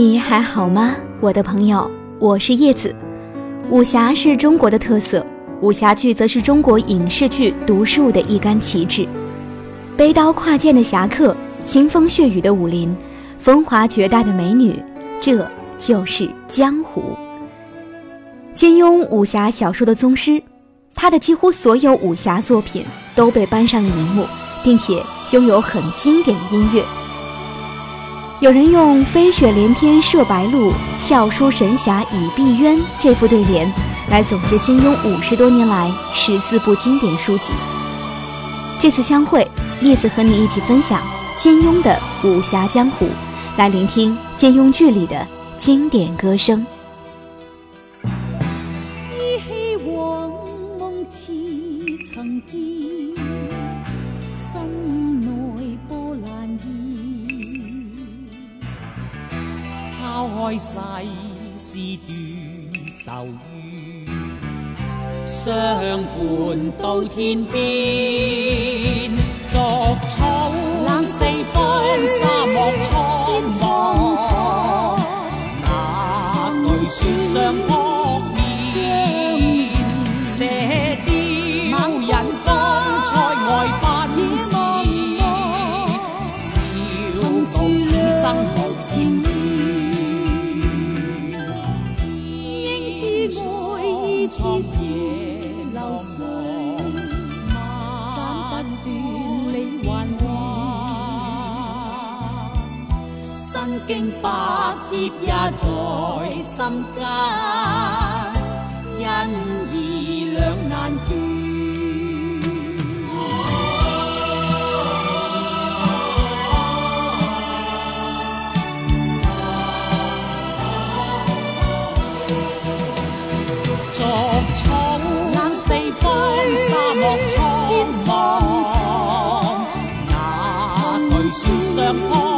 你还好吗，我的朋友？我是叶子。武侠是中国的特色，武侠剧则是中国影视剧独树的一杆旗帜。背刀跨剑的侠客，腥风血雨的武林，风华绝代的美女，这就是江湖。金庸武侠小说的宗师，他的几乎所有武侠作品都被搬上了荧幕，并且拥有很经典的音乐。有人用“飞雪连天射白鹿，笑书神侠倚碧鸳”这副对联来总结金庸五十多年来十四部经典书籍。这次相会，叶子和你一起分享金庸的武侠江湖，来聆听金庸剧里的经典歌声。是断愁怨，相伴。到天边。逐草四方，沙漠苍茫。那句雪霜扑身经百劫也在心间，因义两难断。逐草四方，沙漠苍茫。那巨雪上扑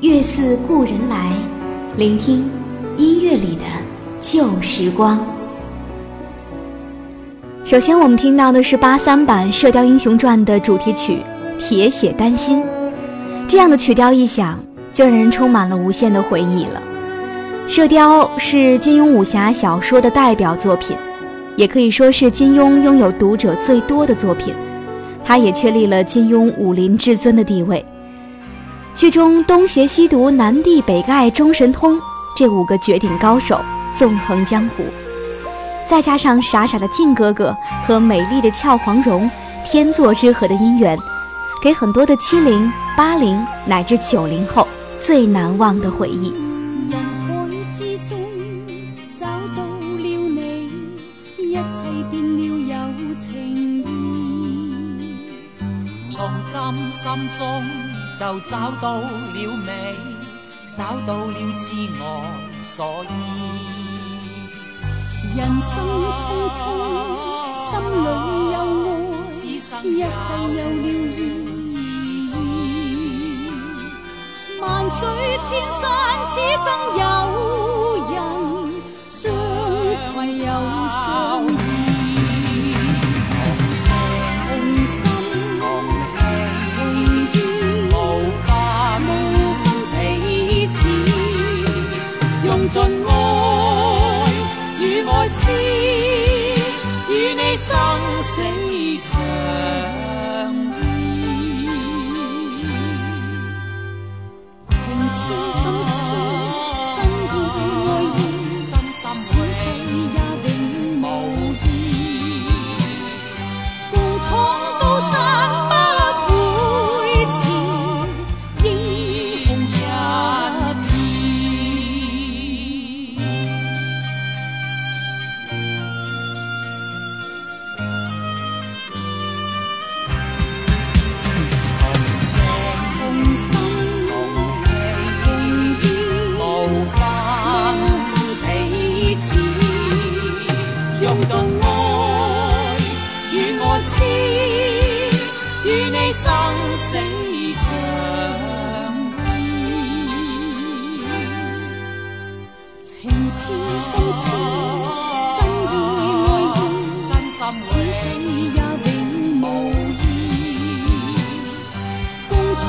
月似故人来，聆听音乐里的旧时光。首先，我们听到的是八三版《射雕英雄传》的主题曲《铁血丹心》，这样的曲调一响，就让人充满了无限的回忆了。《射雕》是金庸武侠小说的代表作品，也可以说是金庸拥有读者最多的作品，它也确立了金庸武林至尊的地位。剧中东邪西毒南帝北丐中神通这五个绝顶高手纵横江湖，再加上傻傻的靖哥哥和美丽的俏黄蓉天作之合的姻缘，给很多的七零、八零乃至九零后最难忘的回忆。心中。就找到了美，找到了痴我所依。人生匆匆，心里有爱，一世有了意义。万水千山，此生有 say.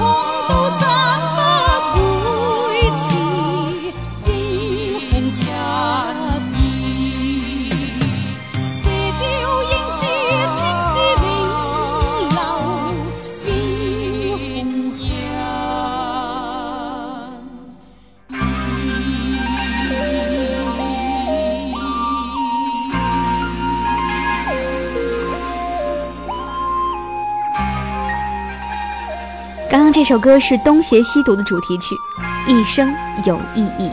Oh. 这首歌是《东邪西毒》的主题曲，一生有意义。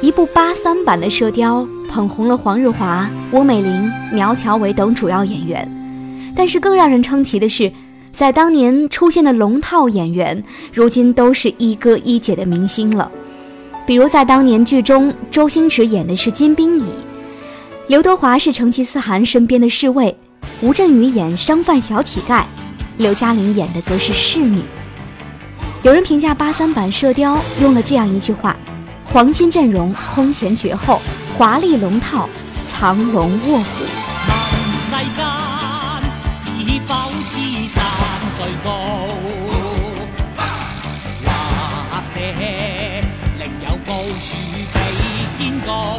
一部八三版的《射雕》捧红了黄日华、翁美玲、苗侨伟等主要演员，但是更让人称奇的是，在当年出现的龙套演员，如今都是一哥一姐的明星了。比如在当年剧中，周星驰演的是金兵乙，刘德华是成吉思汗身边的侍卫，吴镇宇演商贩小乞丐。刘嘉玲演的则是侍女。有人评价八三版《射雕》用了这样一句话：“黄金阵容空前绝后，华丽龙套藏龙卧虎。”世间是否知山最高？或者另有高处比天高？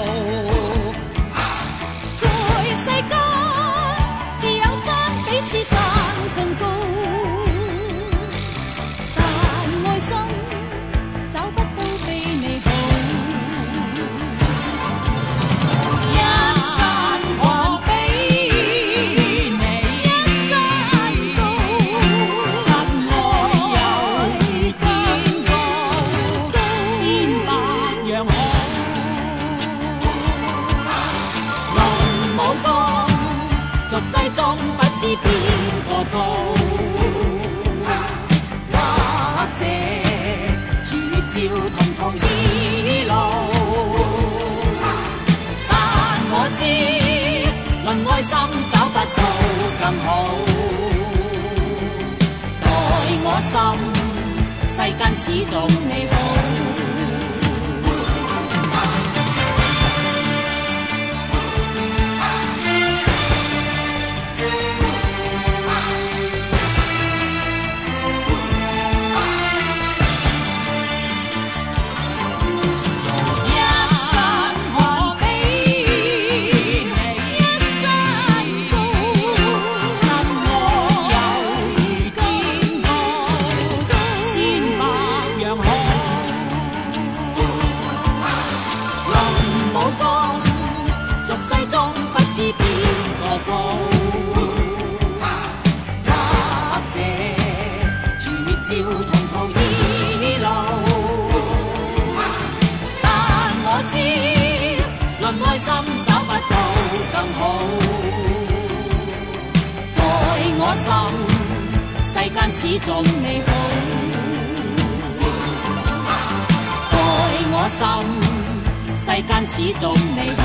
笑同途异路，但我知论爱心找不到更好。爱我心，世间始终你好。世间始终你好，爱我心，世间始终你好。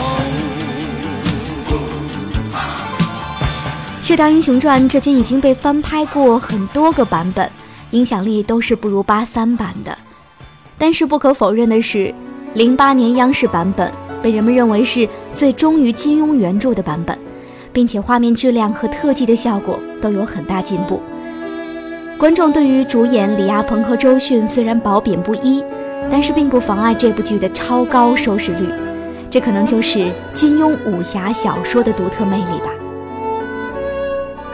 《射雕英雄传》至今已经被翻拍过很多个版本，影响力都是不如八三版的。但是不可否认的是，零八年央视版本被人们认为是最忠于金庸原著的版本。并且画面质量和特技的效果都有很大进步。观众对于主演李亚鹏和周迅虽然褒贬不一，但是并不妨碍这部剧的超高收视率。这可能就是金庸武侠小说的独特魅力吧。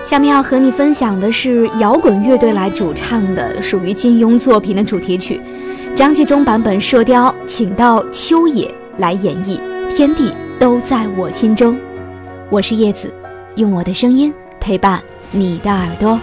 下面要和你分享的是摇滚乐队来主唱的属于金庸作品的主题曲，张纪中版本《射雕》，请到秋野来演绎，《天地都在我心中》。我是叶子，用我的声音陪伴你的耳朵。